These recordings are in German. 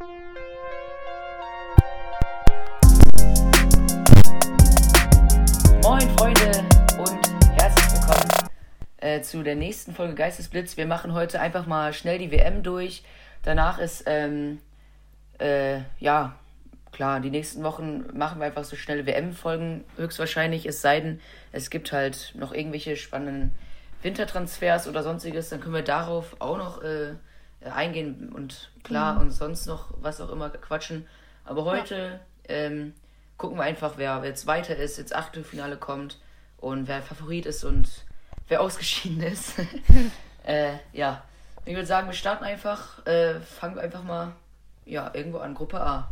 Moin Freunde und herzlich willkommen äh, zu der nächsten Folge Geistesblitz. Wir machen heute einfach mal schnell die WM durch. Danach ist, ähm, äh, ja, klar, die nächsten Wochen machen wir einfach so schnelle WM-Folgen höchstwahrscheinlich, es sei denn, es gibt halt noch irgendwelche spannenden Wintertransfers oder sonstiges, dann können wir darauf auch noch äh, eingehen und klar Mhm. und sonst noch was auch immer quatschen. Aber heute ähm, gucken wir einfach, wer wer jetzt weiter ist, jetzt Achtelfinale kommt und wer Favorit ist und wer ausgeschieden ist. äh, ja, ich würde sagen, wir starten einfach, äh, fangen wir einfach mal ja, irgendwo an, Gruppe A.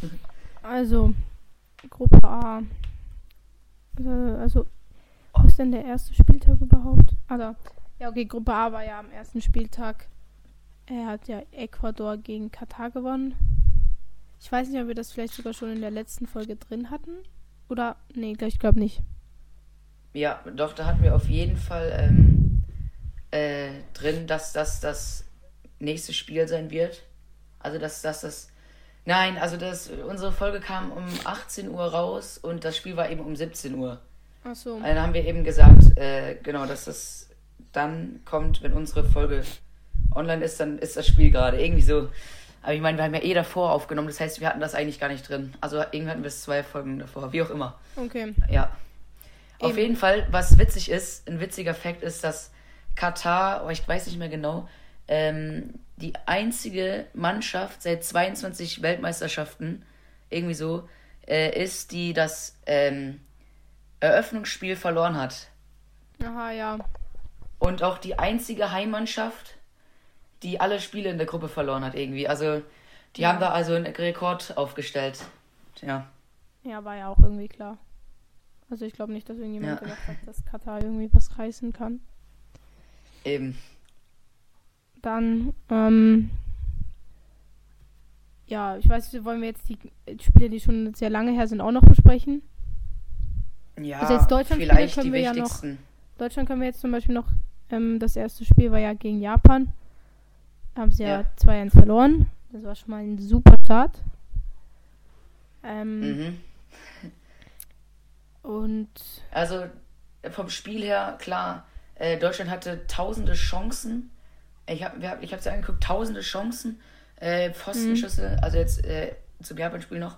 Also, Gruppe A. Äh, also, wo ist denn der erste Spieltag überhaupt? Also, ja, okay, Gruppe A war ja am ersten Spieltag. Er hat ja Ecuador gegen Katar gewonnen. Ich weiß nicht, ob wir das vielleicht sogar schon in der letzten Folge drin hatten. Oder, nee, ich glaube nicht. Ja, doch, da hatten wir auf jeden Fall ähm, äh, drin, dass das das nächste Spiel sein wird. Also, dass das das. Nein, also das, unsere Folge kam um 18 Uhr raus und das Spiel war eben um 17 Uhr. Achso. Dann haben wir eben gesagt, äh, genau, dass das dann kommt, wenn unsere Folge online ist, dann ist das Spiel gerade. Irgendwie so. Aber ich meine, wir haben ja eh davor aufgenommen, das heißt, wir hatten das eigentlich gar nicht drin. Also irgendwie hatten wir es zwei Folgen davor, wie auch immer. Okay. Ja. Auf Eben. jeden Fall, was witzig ist, ein witziger Fakt ist, dass Katar, oh, ich weiß nicht mehr genau, ähm, die einzige Mannschaft seit 22 Weltmeisterschaften, irgendwie so, äh, ist, die das ähm, Eröffnungsspiel verloren hat. Aha, ja. Und auch die einzige Heimmannschaft, die alle Spiele in der Gruppe verloren hat, irgendwie. Also, die haben da also einen Rekord aufgestellt. Ja. Ja, war ja auch irgendwie klar. Also, ich glaube nicht, dass irgendjemand Ja. gedacht hat, dass Katar irgendwie was reißen kann. Eben. Dann, ähm, ja, ich weiß wollen wir jetzt die Spiele, die schon sehr lange her sind, auch noch besprechen? Ja, Also jetzt Deutschland-Spiele vielleicht können die wir ja noch- wichtigsten. Deutschland können wir jetzt zum Beispiel noch, ähm, das erste Spiel war ja gegen Japan. Haben sie ja, Ja. 2-1 verloren. Das war schon mal ein super Start. Ähm, Mhm. Und Also vom Spiel her, klar, äh, Deutschland hatte tausende Chancen. Ich habe ich hab's ja angeguckt, tausende Chancen, äh, Pfostenschüsse, also jetzt äh, zum Japan-Spiel noch,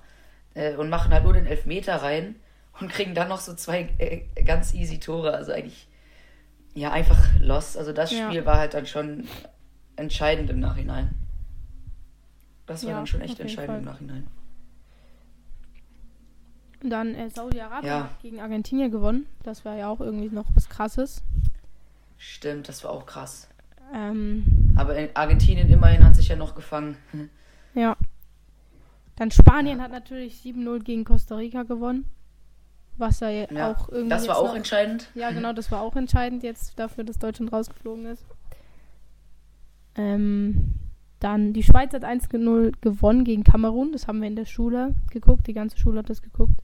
äh, und machen halt nur den Elfmeter rein und kriegen dann noch so zwei äh, ganz easy Tore. Also eigentlich, ja, einfach lost. Also das Ja. Spiel war halt dann schon entscheidend im Nachhinein. Das war Ja, dann schon echt entscheidend im Fall. Nachhinein. dann äh, Saudi-Arabien Ja. gegen Argentinien gewonnen. Das war ja auch irgendwie noch was Krasses. Stimmt, das war auch krass. Ähm, Aber in Argentinien immerhin hat sich ja noch gefangen. Ja. Dann Spanien hat natürlich 7-0 gegen Costa Rica gewonnen. Was ja Ja, auch irgendwie. das war auch noch, entscheidend. Ja, genau, das war auch entscheidend jetzt dafür, dass Deutschland rausgeflogen ist. Ähm, dann die Schweiz hat 1-0 gewonnen gegen Kamerun. Das haben wir in der Schule geguckt. Die ganze Schule hat das geguckt.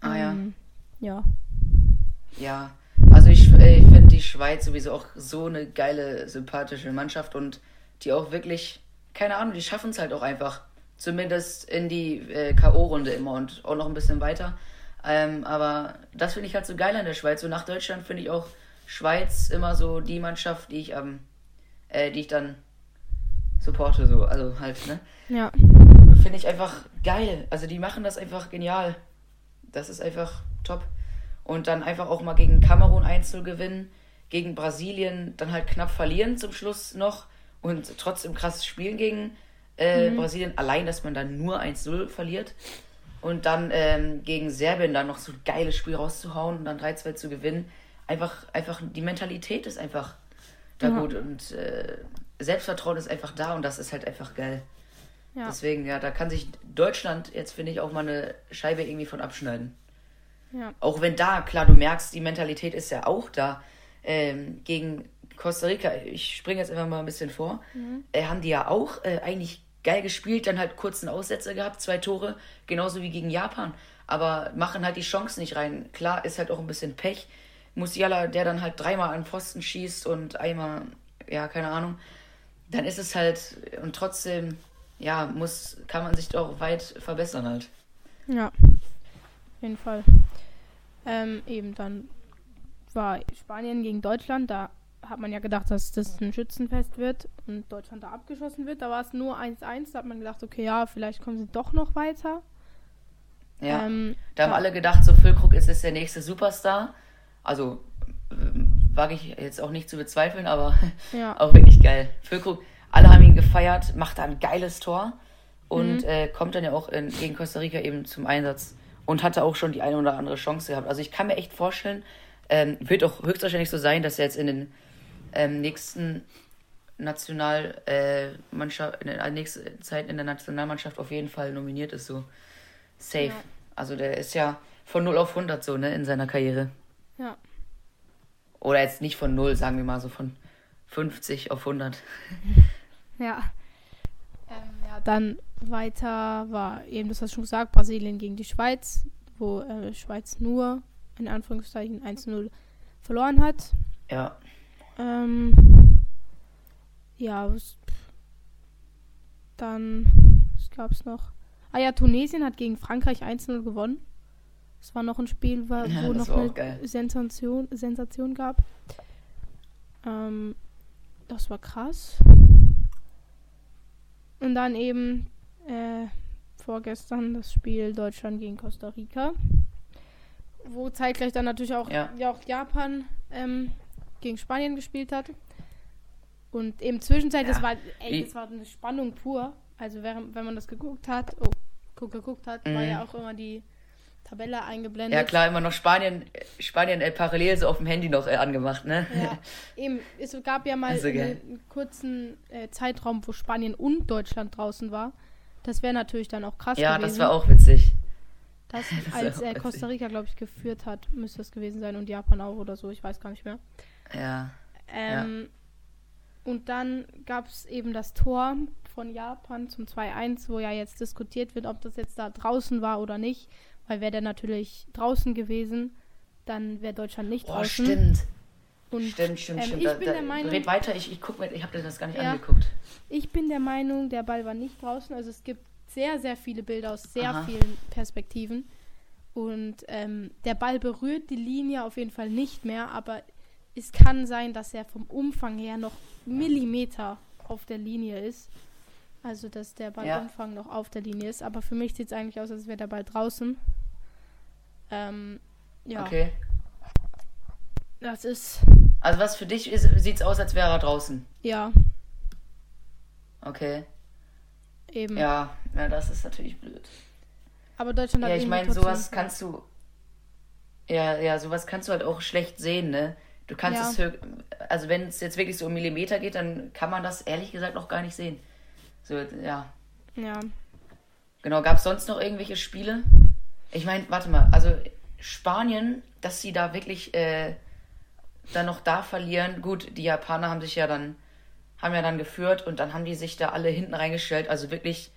Ah ja. Ähm, ja. Ja, also ich, ich finde die Schweiz sowieso auch so eine geile, sympathische Mannschaft und die auch wirklich, keine Ahnung, die schaffen es halt auch einfach. Zumindest in die äh, K.O.-Runde immer und auch noch ein bisschen weiter. Ähm, aber das finde ich halt so geil an der Schweiz. So nach Deutschland finde ich auch Schweiz immer so die Mannschaft, die ich ähm, äh, die ich dann supporte, so, also halt, ne? Ja. Finde ich einfach geil. Also die machen das einfach genial. Das ist einfach top. Und dann einfach auch mal gegen Kamerun 1-0 gewinnen, gegen Brasilien dann halt knapp verlieren zum Schluss noch und trotzdem krasses Spielen gegen äh, Brasilien. Allein, dass man dann nur 1-0 verliert. Und dann ähm, gegen Serbien dann noch so ein geiles Spiel rauszuhauen und dann 3-2 zu gewinnen. Einfach, einfach, die Mentalität ist einfach da Ja. gut und äh, Selbstvertrauen ist einfach da und das ist halt einfach geil. Ja. Deswegen, ja, da kann sich Deutschland jetzt, finde ich, auch mal eine Scheibe irgendwie von abschneiden. Ja. Auch wenn da, klar, du merkst, die Mentalität ist ja auch da. Ähm, gegen Costa Rica, ich springe jetzt einfach mal ein bisschen vor, äh, haben die ja auch äh, eigentlich geil gespielt, dann halt kurz einen Aussetzer gehabt, zwei Tore, genauso wie gegen Japan. Aber machen halt die Chancen nicht rein. Klar, ist halt auch ein bisschen Pech. Musiala, der dann halt dreimal an Pfosten schießt und einmal, ja, keine Ahnung. Dann ist es halt, und trotzdem ja, muss, kann man sich doch weit verbessern halt. Ja, auf jeden Fall. Ähm, eben dann war Spanien gegen Deutschland, da hat man ja gedacht, dass das ein Schützenfest wird und Deutschland da abgeschossen wird. Da war es nur 1-1, da hat man gedacht, okay, ja, vielleicht kommen sie doch noch weiter. Ja, ähm, da haben alle gedacht, so Füllkrug ist jetzt der nächste Superstar. Also wage ich jetzt auch nicht zu bezweifeln, aber ja. auch wirklich geil. Füllkrug, alle haben ihn gefeiert, macht da ein geiles Tor und mhm. äh, kommt dann ja auch in, gegen Costa Rica eben zum Einsatz und hatte auch schon die eine oder andere Chance gehabt. Also ich kann mir echt vorstellen, ähm, wird auch höchstwahrscheinlich so sein, dass er jetzt in den ähm, nächsten Nationalmannschaft, äh, in der nächsten Zeit in der Nationalmannschaft auf jeden Fall nominiert ist, so safe. Ja. Also der ist ja von 0 auf 100 so, ne, in seiner Karriere. Oder jetzt nicht von 0, sagen wir mal so von 50 auf 100. Ja. Ähm, ja, dann weiter war eben, das hast du schon gesagt, Brasilien gegen die Schweiz, wo äh, Schweiz nur in Anführungszeichen 1-0 verloren hat. Ja. Ähm, ja, was, dann, was gab es noch? Ah ja, Tunesien hat gegen Frankreich 1-0 gewonnen. Das war noch ein Spiel, wo ja, noch eine Sensation, Sensation gab. Ähm, das war krass. Und dann eben äh, vorgestern das Spiel Deutschland gegen Costa Rica. Wo zeitgleich dann natürlich auch, ja. ja auch Japan ähm, gegen Spanien gespielt hat. Und eben zwischenzeit, ja. das war, ey, das war eine Spannung pur. Also während, wenn man das geguckt hat, oh, geguckt hat, mhm. war ja auch immer die Tabelle eingeblendet. Ja klar, immer noch Spanien, Spanien äh, parallel so auf dem Handy noch äh, angemacht, ne? Ja, eben, es gab ja mal also einen kurzen äh, Zeitraum, wo Spanien und Deutschland draußen war. Das wäre natürlich dann auch krass ja, gewesen. Ja, das war auch witzig. Das, das als äh, Costa Rica, glaube ich, geführt hat, müsste das gewesen sein und Japan auch oder so, ich weiß gar nicht mehr. Ja. Ähm, ja. Und dann gab es eben das Tor von Japan zum 2-1, wo ja jetzt diskutiert wird, ob das jetzt da draußen war oder nicht. Weil wäre der natürlich draußen gewesen, dann wäre Deutschland nicht oh, draußen. Stimmt. Und, stimmt, stimmt, ähm, stimmt. Ich da, bin da, der Meinung, red weiter, ich, ich, guck, ich habe das gar nicht ja, angeguckt. Ich bin der Meinung, der Ball war nicht draußen. Also es gibt sehr, sehr viele Bilder aus sehr Aha. vielen Perspektiven. Und ähm, der Ball berührt die Linie auf jeden Fall nicht mehr, aber es kann sein, dass er vom Umfang her noch Millimeter auf der Linie ist. Also, dass der Ballumfang ja. noch auf der Linie ist. Aber für mich sieht es eigentlich aus, als wäre der Ball draußen. Ähm, ja. Okay. Das ist. Also was für dich sieht es aus, als wäre er draußen? Ja. Okay. Eben. Ja, ja, das ist natürlich blöd. Aber Deutschland hat Ja, ich meine, sowas kannst du. Ja, ja, sowas kannst du halt auch schlecht sehen, ne? Du kannst ja. es also wenn es jetzt wirklich so um Millimeter geht, dann kann man das ehrlich gesagt noch gar nicht sehen. So, ja. Ja. Genau, gab es sonst noch irgendwelche Spiele? Ich meine, warte mal, also Spanien, dass sie da wirklich äh, dann noch da verlieren. Gut, die Japaner haben sich ja dann, haben ja dann geführt und dann haben die sich da alle hinten reingestellt. Also wirklich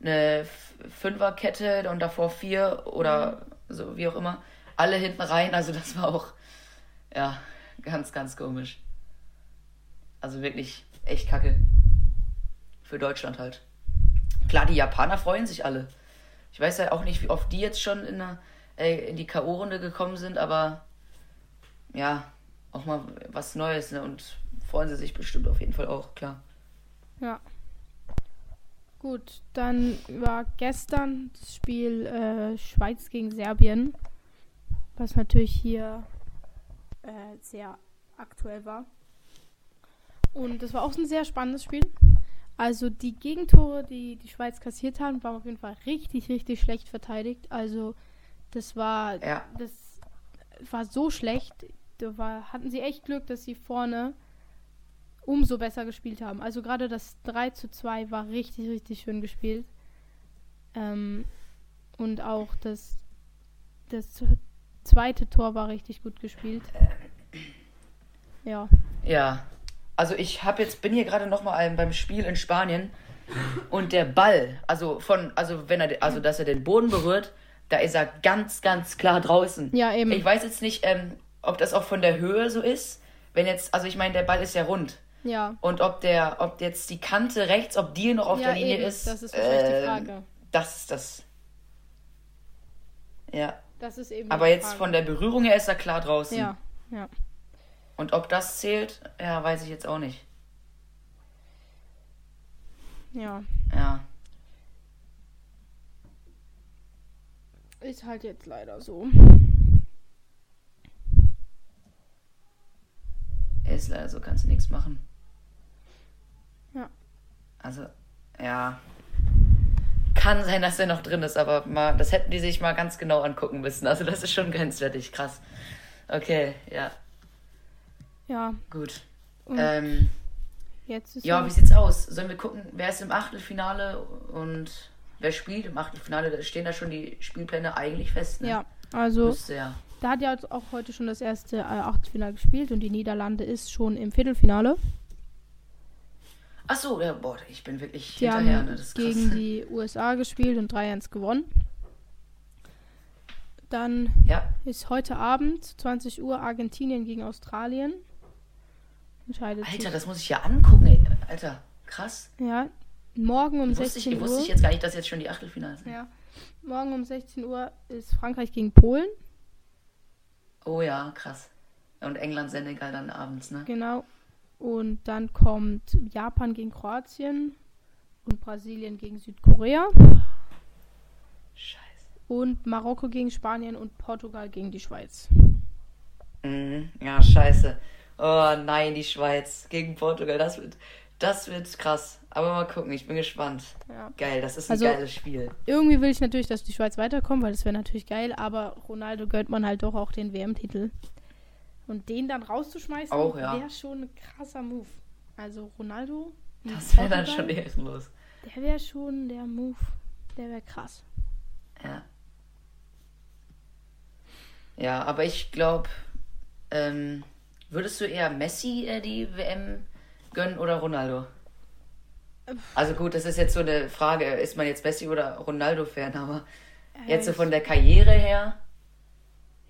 eine Fünferkette und davor vier oder mhm. so, wie auch immer. Alle hinten rein. Also das war auch, ja, ganz, ganz komisch. Also wirklich echt kacke. Für Deutschland halt. Klar, die Japaner freuen sich alle. Ich weiß ja auch nicht, wie oft die jetzt schon in, eine, äh, in die K.O.-Runde gekommen sind, aber ja, auch mal was Neues, ne? Und freuen sie sich bestimmt auf jeden Fall auch, klar. Ja. Gut, dann war gestern das Spiel äh, Schweiz gegen Serbien, was natürlich hier äh, sehr aktuell war. Und das war auch ein sehr spannendes Spiel. Also die Gegentore, die die Schweiz kassiert haben, waren auf jeden Fall richtig, richtig schlecht verteidigt. Also das war, ja. das war so schlecht. Da war, hatten sie echt Glück, dass sie vorne umso besser gespielt haben. Also gerade das 3 zu 2 war richtig, richtig schön gespielt. Ähm, und auch das, das zweite Tor war richtig gut gespielt. Ja. Ja, also ich habe jetzt bin hier gerade noch mal beim Spiel in Spanien und der Ball, also von also wenn er also dass er den Boden berührt, da ist er ganz ganz klar draußen. Ja, eben. Ich weiß jetzt nicht, ähm, ob das auch von der Höhe so ist, wenn jetzt also ich meine, der Ball ist ja rund. Ja. Und ob der, ob jetzt die Kante rechts, ob die noch auf Ja, der Linie eben. ist. Das ist wahrscheinlich die ähm, Frage. Das ist das. Ja. Das ist eben. Aber jetzt von der Berührung her ist er klar draußen. Ja, ja. Und ob das zählt, ja, weiß ich jetzt auch nicht. Ja. Ja. Ist halt jetzt leider so. Ist leider so, kannst du nichts machen. Ja. Also, ja. Kann sein, dass er noch drin ist, aber mal, das hätten die sich mal ganz genau angucken müssen. Also, das ist schon grenzwertig, krass. Okay, ja, Ja. gut. Und Ähm, jetzt ist ja, wie sieht's aus? Sollen wir gucken, wer ist im Achtelfinale und wer spielt im Achtelfinale? Da stehen da schon die Spielpläne eigentlich fest, ne? ja. Also, Müsste ja. da hat ja auch heute schon das erste äh, Achtelfinale gespielt und die Niederlande ist schon im Viertelfinale. Ach so, ja, boah, ich bin wirklich Die hinterher, ne? Das ist krass. gegen die USA gespielt und 3-1 gewonnen. Dann Ja, ist heute Abend, 20 Uhr, Argentinien gegen Australien. Entscheidet Alter, sich. das muss ich ja angucken, ey. Alter, krass. Ja, morgen um Wusste ich, 16 wusste Uhr. ich jetzt gar nicht, dass jetzt schon die Achtelfinale sind. Ja. Morgen um 16 Uhr ist Frankreich gegen Polen. Oh ja, krass. Und England, Senegal dann abends, ne? Genau. Und dann kommt Japan gegen Kroatien und Brasilien gegen Südkorea Scheiße. und Marokko gegen Spanien und Portugal gegen die Schweiz. Mhm. Ja, scheiße. Oh nein, die Schweiz gegen Portugal. Das wird, das wird krass. Aber mal gucken, ich bin gespannt. Ja. Geil, das ist ein Also- geiles Spiel. Irgendwie will ich natürlich, dass die Schweiz weiterkommt, weil das wäre natürlich geil, aber Ronaldo gönnt man halt doch auch den WM-Titel. Und den dann rauszuschmeißen, ja. wäre schon ein krasser Move. Also Ronaldo, Das wäre dann schon ehrenlos. der wäre schon der Move, der wäre krass. Ja. Ja, aber ich glaube, ähm, würdest du eher Messi äh, die WM gönnen oder Ronaldo? Also gut, das ist jetzt so eine Frage, ist man jetzt Messi oder Ronaldo-Fan, aber Ja, jetzt so von der Karriere her,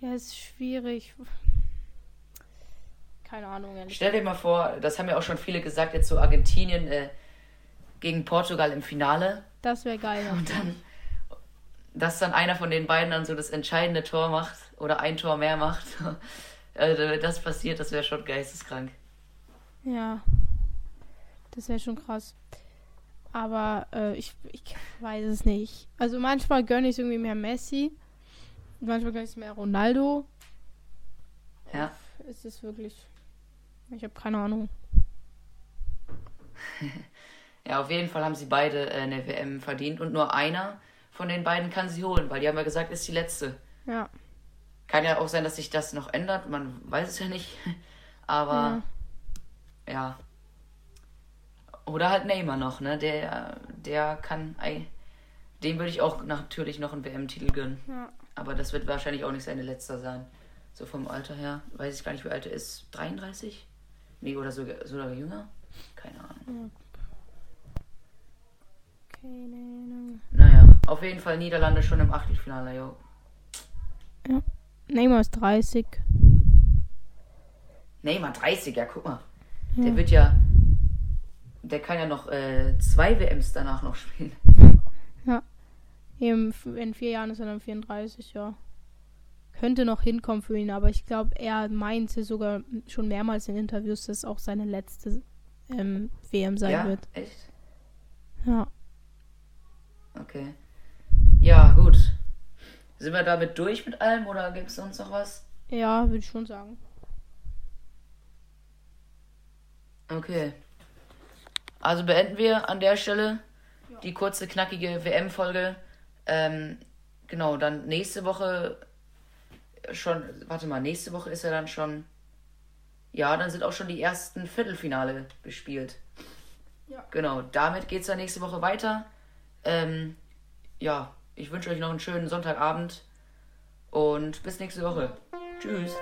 Ja, ist schwierig. Keine Ahnung, ehrlich. stell dir mal vor, das haben ja auch schon viele gesagt, jetzt so Argentinien äh, gegen Portugal im Finale Das wäre geil. und dann, dass dann einer von den beiden dann so das entscheidende Tor macht oder ein Tor mehr macht. Also, wenn das passiert, das wäre schon geisteskrank. Ja. Das wäre schon krass. Aber äh, ich, ich weiß es nicht. Also manchmal gönne ich es irgendwie mehr Messi. Manchmal gönne ich es mehr Ronaldo. Ja. Ist es wirklich. Ich habe keine Ahnung. Ja, auf jeden Fall haben sie beide äh, eine WM verdient und nur einer von den beiden kann sie holen, weil die haben ja gesagt, ist die letzte. Ja. Kann ja auch sein, dass sich das noch ändert, man weiß es ja nicht. Aber ja. ja. Oder halt Neymar noch, ne? Der, der kann. Dem würde ich auch natürlich noch einen WM-Titel gönnen. Ja. Aber das wird wahrscheinlich auch nicht seine letzter sein. So vom Alter her. Weiß ich gar nicht, wie alt er ist. 33? Nee, oder sogar, sogar jünger? Keine Ahnung. Keine Ahnung. Naja, auf jeden Fall Niederlande schon im Achtelfinale, jo. Neymar ist 30. Neymar 30, ja, guck mal. Ja. Der wird ja. Der kann ja noch äh, zwei WMs danach noch spielen. Im, in vier Jahren ist er dann 34, ja. Könnte noch hinkommen für ihn, aber ich glaube, er meinte sogar schon mehrmals in Interviews, dass es auch seine letzte ähm, WM sein ja, wird. echt? Ja. Okay. Ja, gut. Sind wir damit durch mit allem oder gibt es sonst noch was? Ja, würde ich schon sagen. Okay. Also beenden wir an der Stelle die kurze, knackige WM-Folge. Ähm, genau, dann nächste Woche schon. Warte mal, nächste Woche ist ja dann schon. Ja, dann sind auch schon die ersten Viertelfinale gespielt. Ja. Genau, damit geht es dann nächste Woche weiter. Ähm, ja, ich wünsche euch noch einen schönen Sonntagabend und bis nächste Woche. Tschüss.